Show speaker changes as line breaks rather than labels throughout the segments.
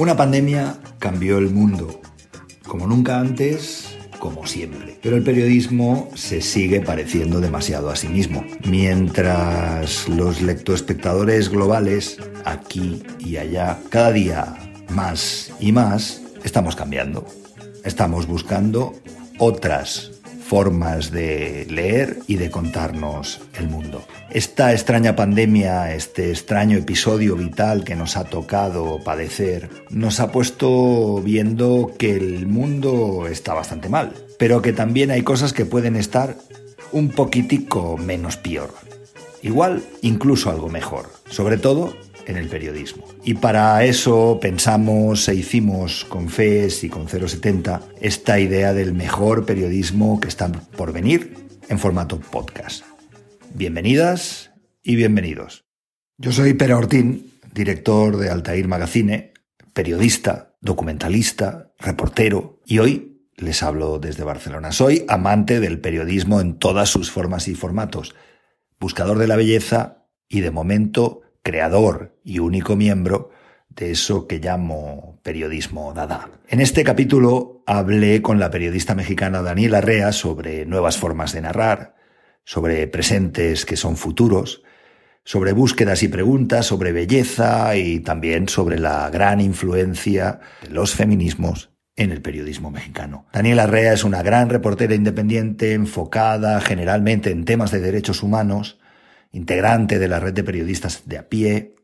Una pandemia cambió el mundo, como nunca antes, como siempre. Pero el periodismo se sigue pareciendo demasiado a sí mismo. Mientras los lectoespectadores globales, aquí y allá, cada día más y más, estamos cambiando. Estamos buscando otras formas de leer y de contarnos el mundo. Esta extraña pandemia, este extraño episodio vital que nos ha tocado padecer, nos ha puesto viendo que el mundo está bastante mal, pero que también hay cosas que pueden estar un poquitico menos peor. Igual, incluso algo mejor. Sobre todo en el periodismo. Y para eso pensamos e hicimos con FES y con 070 esta idea del mejor periodismo que está por venir en formato podcast. Bienvenidas y bienvenidos. Yo soy Pere Ortín, director de Altair Magazine, periodista, documentalista, reportero y hoy les hablo desde Barcelona. Soy amante del periodismo en todas sus formas y formatos, buscador de la belleza y de momento creador y único miembro de eso que llamo periodismo dada. En este capítulo hablé con la periodista mexicana Daniela Rea sobre nuevas formas de narrar, sobre presentes que son futuros, sobre búsquedas y preguntas, sobre belleza y también sobre la gran influencia de los feminismos en el periodismo mexicano. Daniela Rea es una gran reportera independiente enfocada generalmente en temas de derechos humanos, integrante de la red de periodistas de a pie,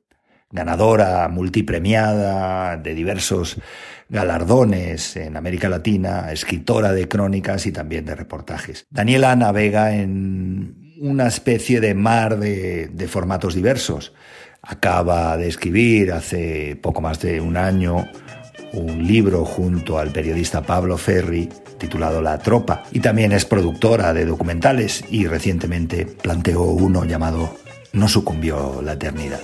ganadora multipremiada de diversos galardones en América Latina, escritora de crónicas y también de reportajes. Daniela navega en una especie de mar de, de formatos diversos. Acaba de escribir hace poco más de un año un libro junto al periodista Pablo Ferri titulado La Tropa y también es productora de documentales y recientemente planteó uno llamado No sucumbió la eternidad.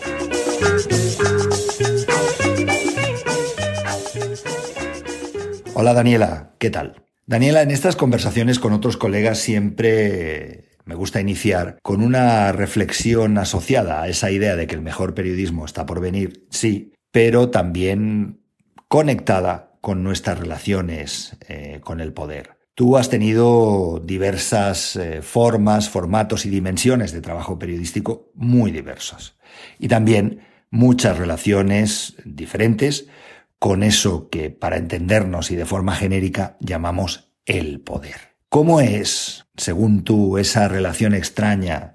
Hola Daniela, ¿qué tal? Daniela, en estas conversaciones con otros colegas siempre me gusta iniciar con una reflexión asociada a esa idea de que el mejor periodismo está por venir, sí, pero también conectada con nuestras relaciones eh, con el poder. Tú has tenido diversas eh, formas, formatos y dimensiones de trabajo periodístico muy diversas. Y también muchas relaciones diferentes con eso que, para entendernos y de forma genérica, llamamos el poder. ¿Cómo es, según tú, esa relación extraña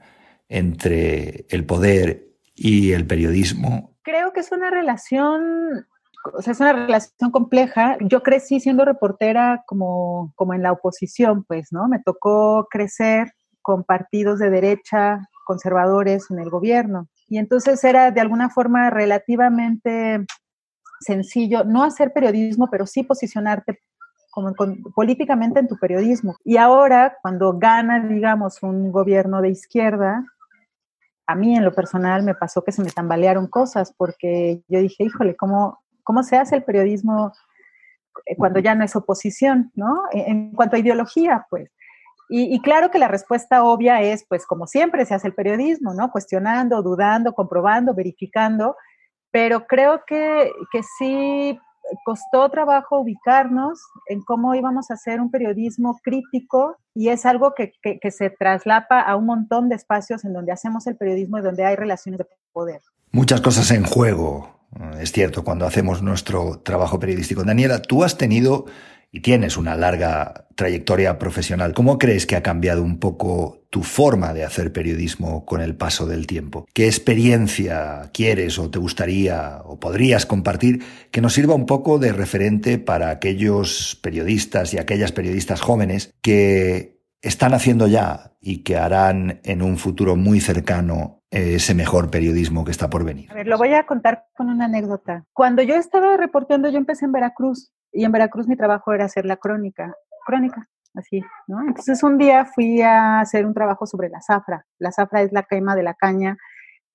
entre el poder y el periodismo?
Creo que es una relación o sea, es una relación compleja. Yo crecí siendo reportera como, como en la oposición, pues, ¿no? Me tocó crecer con partidos de derecha conservadores en el gobierno. Y entonces era de alguna forma relativamente sencillo no hacer periodismo, pero sí posicionarte como políticamente en tu periodismo. Y ahora, cuando gana, digamos, un gobierno de izquierda, a mí en lo personal me pasó que se me tambalearon cosas porque yo dije, híjole, ¿cómo, cómo se hace el periodismo eh, cuando ya no es oposición, ¿no? En, cuanto a ideología, pues. Y, claro que la respuesta obvia es, pues, como siempre se hace el periodismo, ¿no? Cuestionando, dudando, comprobando, verificando, pero creo que, que sí costó trabajo ubicarnos en cómo íbamos a hacer un periodismo crítico y es algo que, que, que, se traslapa a un montón de espacios en donde hacemos el periodismo y donde hay relaciones de poder.
Muchas cosas en juego, es cierto, cuando hacemos nuestro trabajo periodístico. Daniela, tú has tenido y tienes una larga trayectoria profesional. ¿Cómo crees que ha cambiado un poco tu forma de hacer periodismo con el paso del tiempo? ¿Qué experiencia quieres o te gustaría o podrías compartir que nos sirva un poco de referente para aquellos periodistas y aquellas periodistas jóvenes que están haciendo ya y que harán en un futuro muy cercano ese mejor periodismo que está por venir?
A ver, lo voy a contar con una anécdota. Cuando yo estaba reporteando, yo empecé en Veracruz y en Veracruz mi trabajo era hacer la crónica, crónica, así, ¿no? Entonces un día fui a hacer un trabajo sobre la zafra. La zafra es la quema de la caña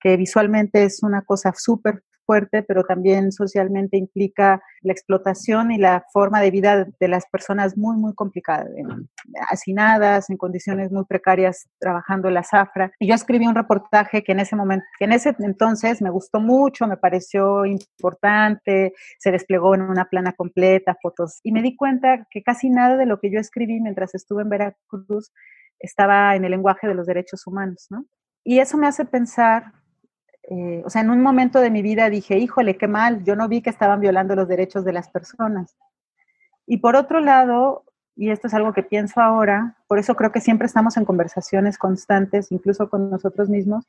que visualmente es una cosa súper fuerte, pero también socialmente implica la explotación y la forma de vida de las personas muy, muy complicada, hacinadas, en condiciones muy precarias, trabajando la zafra. Y yo escribí un reportaje que en ese momento, que en ese entonces me gustó mucho, me pareció importante, se desplegó en una plana completa, fotos, y me di cuenta que casi nada de lo que yo escribí mientras estuve en Veracruz estaba en el lenguaje de los derechos humanos, ¿no? Y eso me hace pensar eh, o sea, en un momento de mi vida dije, híjole, qué mal, yo no vi que estaban violando los derechos de las personas. Y por otro lado, y esto es algo que pienso ahora, por eso creo que siempre estamos en conversaciones constantes, incluso con nosotros mismos,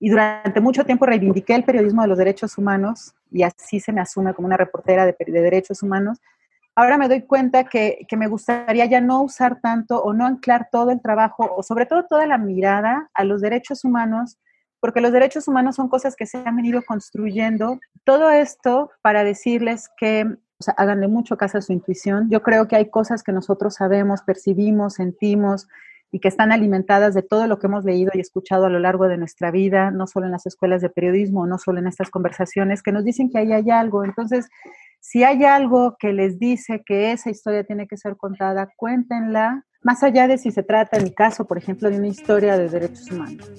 y durante mucho tiempo reivindiqué el periodismo de los derechos humanos, y así se me asume como una reportera de, de derechos humanos. Ahora me doy cuenta que, que me gustaría ya no usar tanto o no anclar todo el trabajo, o sobre todo toda la mirada a los derechos humanos porque los derechos humanos son cosas que se han venido construyendo. Todo esto para decirles que o sea, háganle mucho caso a su intuición. Yo creo que hay cosas que nosotros sabemos, percibimos, sentimos y que están alimentadas de todo lo que hemos leído y escuchado a lo largo de nuestra vida, no solo en las escuelas de periodismo, no solo en estas conversaciones, que nos dicen que ahí hay algo. Entonces, si hay algo que les dice que esa historia tiene que ser contada, cuéntenla, más allá de si se trata, en mi caso, por ejemplo, de una historia de derechos humanos.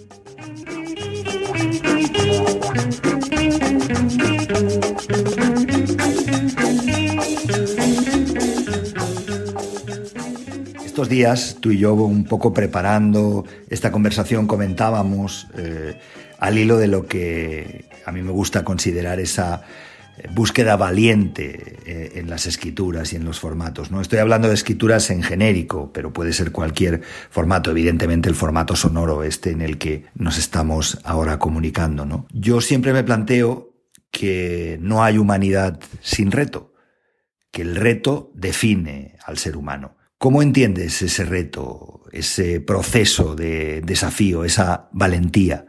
Estos días, tú y yo, un poco preparando esta conversación, comentábamos eh, al hilo de lo que a mí me gusta considerar esa búsqueda valiente eh, en las escrituras y en los formatos. No estoy hablando de escrituras en genérico, pero puede ser cualquier formato, evidentemente el formato sonoro este en el que nos estamos ahora comunicando. ¿no? Yo siempre me planteo que no hay humanidad sin reto, que el reto define al ser humano. ¿Cómo entiendes ese reto, ese proceso de desafío, esa valentía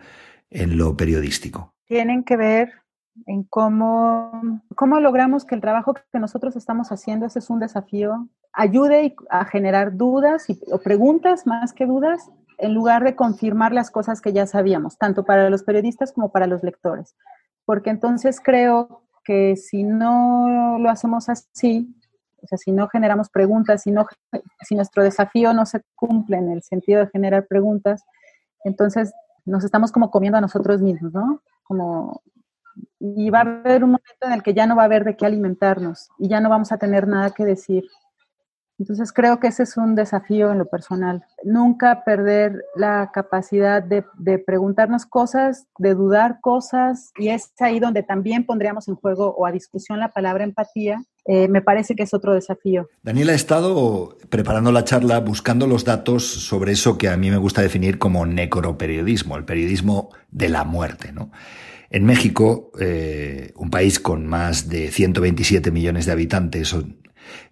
en lo periodístico?
Tienen que ver en cómo, cómo logramos que el trabajo que nosotros estamos haciendo, ese es un desafío, ayude a generar dudas y, o preguntas más que dudas, en lugar de confirmar las cosas que ya sabíamos, tanto para los periodistas como para los lectores. Porque entonces creo que si no lo hacemos así, o sea, si no generamos preguntas, si, no, si nuestro desafío no se cumple en el sentido de generar preguntas, entonces nos estamos como comiendo a nosotros mismos, ¿no? Como y va a haber un momento en el que ya no va a haber de qué alimentarnos y ya no vamos a tener nada que decir. Entonces creo que ese es un desafío en lo personal. Nunca perder la capacidad de, preguntarnos cosas, de dudar cosas, y es ahí donde también pondríamos en juego o a discusión la palabra empatía. Eh, me parece que es otro desafío.
Daniel ha estado preparando la charla buscando los datos sobre eso que a mí me gusta definir como necroperiodismo, el periodismo de la muerte, ¿no? En México, eh, un país con más de 127 millones de habitantes,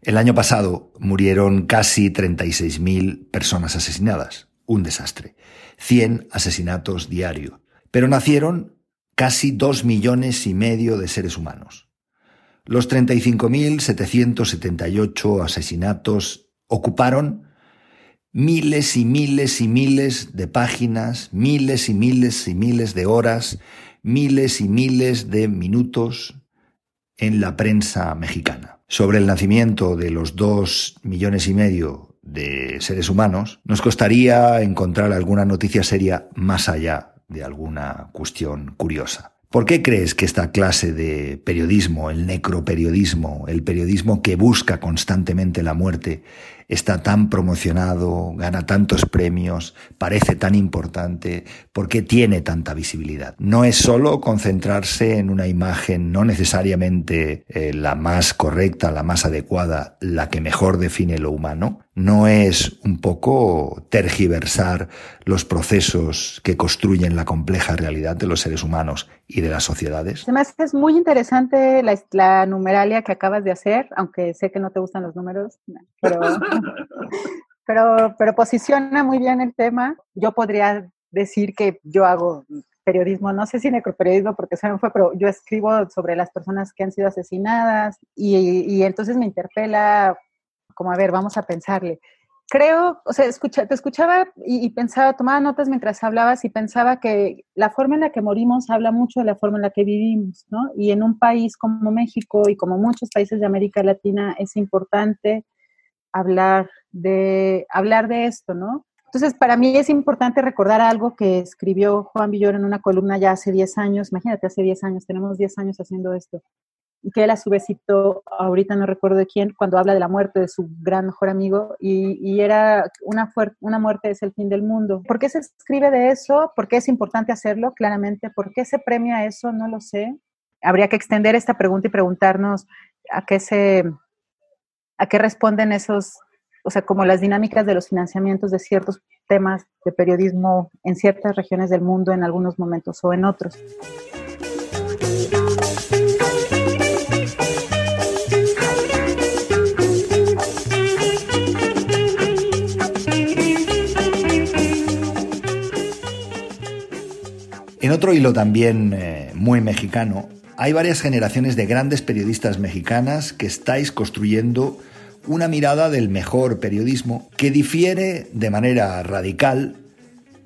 el año pasado murieron casi 36.000 personas asesinadas. Un desastre. 100 asesinatos diarios. Pero nacieron casi 2 millones y medio de seres humanos. Los 35.778 asesinatos ocuparon miles y miles y miles de páginas, miles y miles y miles de horas miles y miles de minutos en la prensa mexicana. Sobre el nacimiento de los dos millones y medio de seres humanos, nos costaría encontrar alguna noticia seria más allá de alguna cuestión curiosa. ¿Por qué crees que esta clase de periodismo, el necroperiodismo, el periodismo que busca constantemente la muerte, está tan promocionado, gana tantos premios, parece tan importante, ¿por qué tiene tanta visibilidad? No es solo concentrarse en una imagen no necesariamente eh, la más correcta, la más adecuada, la que mejor define lo humano, no es un poco tergiversar los procesos que construyen la compleja realidad de los seres humanos y de las sociedades.
Además, es muy interesante la, la numeralia que acabas de hacer, aunque sé que no te gustan los números, pero pero, pero posiciona muy bien el tema. Yo podría decir que yo hago periodismo, no sé si necroperiodismo porque se me fue, pero yo escribo sobre las personas que han sido asesinadas y, y entonces me interpela como, a ver, vamos a pensarle. Creo, o sea, te escuchaba y, y, pensaba, tomaba notas mientras hablabas y pensaba que la forma en la que morimos habla mucho de la forma en la que vivimos, ¿no? Y en un país como México y como muchos países de América Latina es importante hablar de, hablar de esto, ¿no? Entonces, para mí es importante recordar algo que escribió Juan Villor en una columna ya hace 10 años, imagínate, hace 10 años, tenemos 10 años haciendo esto, y que él a su vez ahorita no recuerdo de quién, cuando habla de la muerte de su gran mejor amigo, y, y era una, una muerte es el fin del mundo. ¿Por qué se escribe de eso? ¿Por qué es importante hacerlo? Claramente. ¿Por qué se premia eso? No lo sé. Habría que extender esta pregunta y preguntarnos a qué se, a qué responden esos o sea, como las dinámicas de los financiamientos de ciertos temas de periodismo en ciertas regiones del mundo en algunos momentos o en otros.
En otro hilo también eh, muy mexicano, hay varias generaciones de grandes periodistas mexicanas que estáis construyendo una mirada del mejor periodismo que difiere de manera radical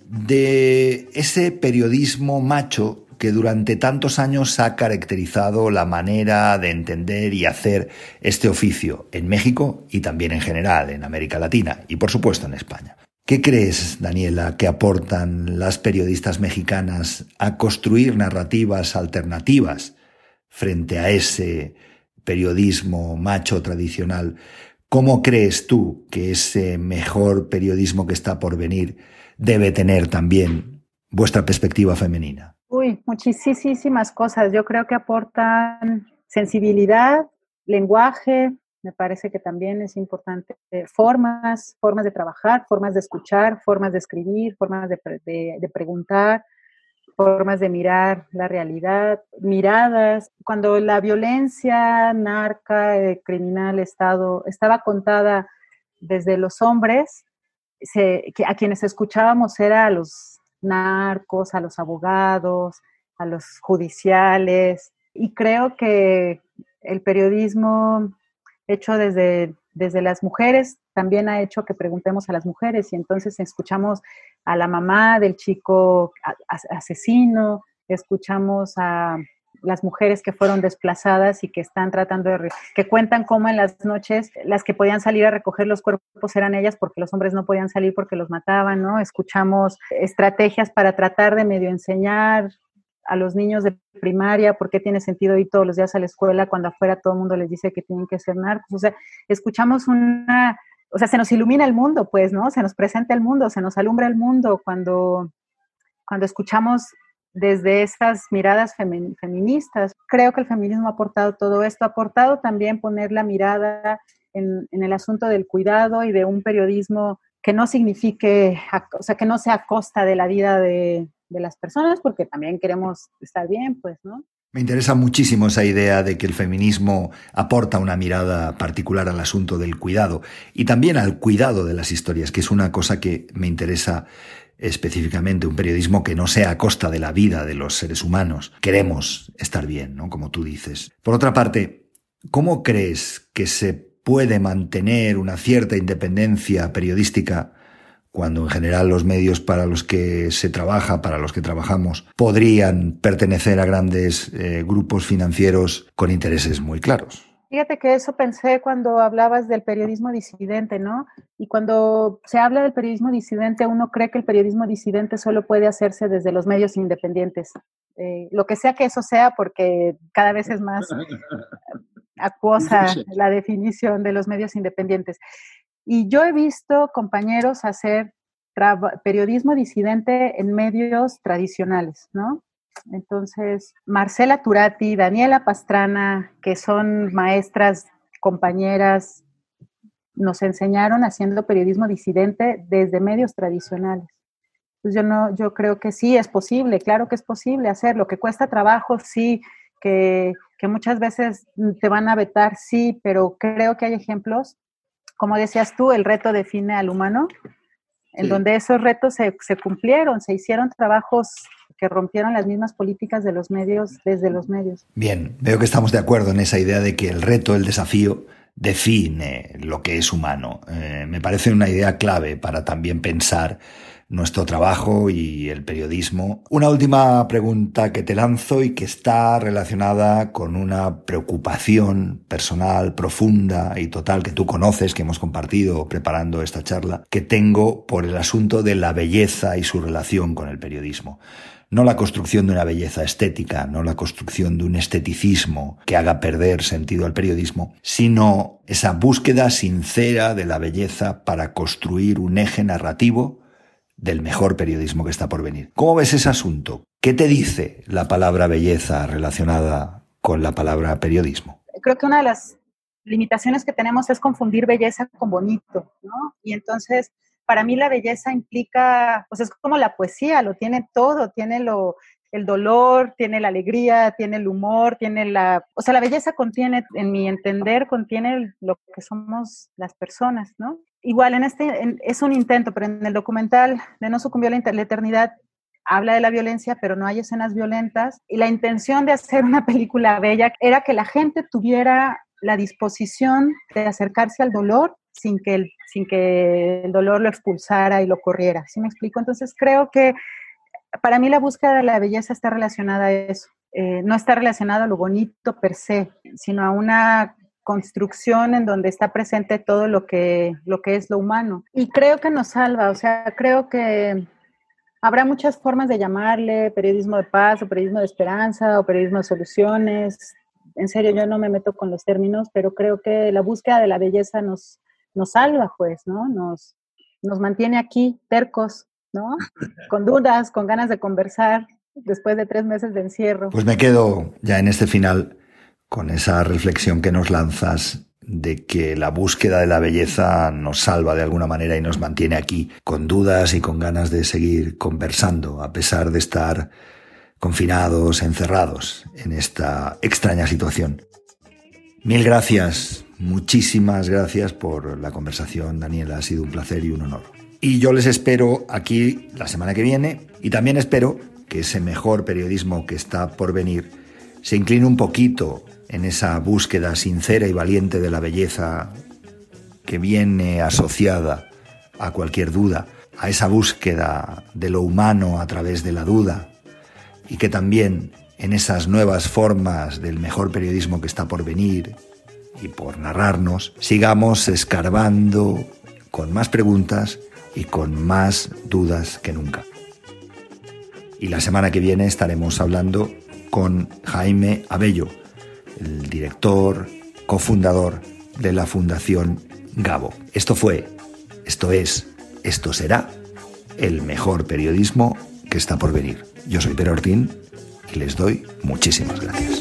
de ese periodismo macho que durante tantos años ha caracterizado la manera de entender y hacer este oficio en México y también en general en América Latina y por supuesto en España. ¿Qué crees, Daniela, que aportan las periodistas mexicanas a construir narrativas alternativas frente a ese periodismo macho tradicional ¿Cómo crees tú que ese mejor periodismo que está por venir debe tener también vuestra perspectiva femenina?
Uy, muchísimas cosas. Yo creo que aportan sensibilidad, lenguaje, me parece que también es importante, formas, formas de trabajar, formas de escuchar, formas de escribir, formas de, de preguntar, formas de mirar la realidad, miradas. Cuando la violencia narca, eh, criminal, Estado, estaba contada desde los hombres, a quienes escuchábamos era a los narcos, a los abogados, a los judiciales, y creo que el periodismo hecho desde, desde las mujeres también ha hecho que preguntemos a las mujeres y entonces escuchamos a la mamá del chico asesino, escuchamos a las mujeres que fueron desplazadas y que están tratando de, que cuentan cómo en las noches las que podían salir a recoger los cuerpos eran ellas porque los hombres no podían salir porque los mataban, ¿no? Escuchamos estrategias para tratar de medio enseñar a los niños de primaria por qué tiene sentido ir todos los días a la escuela cuando afuera todo el mundo les dice que tienen que ser narcos. O sea, escuchamos una o sea, se nos ilumina el mundo, pues, ¿no? Se nos presenta el mundo, se nos alumbra el mundo cuando, cuando escuchamos desde estas miradas feministas. Creo que el feminismo ha aportado todo esto, ha aportado también poner la mirada en, el asunto del cuidado y de un periodismo que no signifique, o sea, que no sea a costa de la vida de, de las personas, porque también queremos estar bien, pues, ¿no?
Me interesa muchísimo esa idea de que el feminismo aporta una mirada particular al asunto del cuidado y también al cuidado de las historias, que es una cosa que me interesa específicamente, un periodismo que no sea a costa de la vida de los seres humanos. Queremos estar bien, ¿no? Como tú dices. Por otra parte, ¿cómo crees que se puede mantener una cierta independencia periodística cuando en general los medios para los que se trabaja, para los que trabajamos, podrían pertenecer a grandes eh, grupos financieros con intereses muy claros.
Fíjate que eso pensé cuando hablabas del periodismo disidente, ¿no? Y cuando se habla del periodismo disidente, uno cree que el periodismo disidente solo puede hacerse desde los medios independientes. Eh, lo que sea que eso sea, porque cada vez es más acuosa la definición de los medios independientes. Y yo he visto compañeros hacer periodismo disidente en medios tradicionales, ¿no? Entonces, Marcela Turati, Daniela Pastrana, que son maestras, compañeras, nos enseñaron haciendo periodismo disidente desde medios tradicionales. Pues yo no, yo creo que sí es posible, claro que es posible hacerlo, que cuesta trabajo, sí, que, que muchas veces te van a vetar, sí, pero creo que hay ejemplos como decías tú, el reto define al humano, en donde esos retos se, se cumplieron, se hicieron trabajos que rompieron las mismas políticas de los medios desde los medios.
Bien, veo que estamos de acuerdo en esa idea de que el reto, el desafío, define lo que es humano. Eh, me parece una idea clave para también pensar nuestro trabajo y el periodismo. Una última pregunta que te lanzo y que está relacionada con una preocupación personal, profunda y total que tú conoces, que hemos compartido preparando esta charla, que tengo por el asunto de la belleza y su relación con el periodismo no la construcción de una belleza estética, no la construcción de un esteticismo que haga perder sentido al periodismo, sino esa búsqueda sincera de la belleza para construir un eje narrativo del mejor periodismo que está por venir. ¿Cómo ves ese asunto? ¿Qué te dice la palabra belleza relacionada con la palabra periodismo?
Creo que una de las limitaciones que tenemos es confundir belleza con bonito, ¿no? Y entonces para mí la belleza implica, pues es como la poesía, lo tiene todo, tiene lo, el dolor, tiene la alegría, tiene el humor, tiene la... O sea, la belleza contiene, en mi entender, contiene lo que somos las personas, ¿no? Igual en este, es un intento, pero en el documental de No sucumbió la, la eternidad habla de la violencia, pero no hay escenas violentas. Y la intención de hacer una película bella era que la gente tuviera la disposición de acercarse al dolor sin que el, sin que el dolor lo expulsara y lo corriera. ¿Sí me explico? Entonces creo que para mí la búsqueda de la belleza está relacionada a eso. Eh, no está relacionada a lo bonito per se, sino a una construcción en donde está presente todo lo que, lo que es lo humano. Y creo que nos salva, o sea, creo que habrá muchas formas de llamarle periodismo de paz o periodismo de esperanza o periodismo de soluciones. En serio, yo no me meto con los términos, pero creo que la búsqueda de la belleza nos, nos salva, pues, ¿no? Nos, nos mantiene aquí tercos, ¿no? Con dudas, con ganas de conversar después de tres meses de encierro.
Pues me quedo ya en este final con esa reflexión que nos lanzas de que la búsqueda de la belleza nos salva de alguna manera y nos mantiene aquí, con dudas y con ganas de seguir conversando, a pesar de estar confinados, encerrados en esta extraña situación. Mil gracias Muchísimas gracias por la conversación, Daniela. Ha sido un placer y un honor. Y yo les espero aquí la semana que viene y también espero que ese mejor periodismo que está por venir se incline un poquito en esa búsqueda sincera y valiente de la belleza que viene asociada a cualquier duda, a esa búsqueda de lo humano a través de la duda y que también en esas nuevas formas del mejor periodismo que está por venir y por narrarnos, sigamos escarbando con más preguntas y con más dudas que nunca. Y la semana que viene estaremos hablando con Jaime Abello, el director, cofundador de la Fundación Gabo. Esto fue, esto es, esto será el mejor periodismo que está por venir. Yo soy Per Ortín y les doy muchísimas gracias.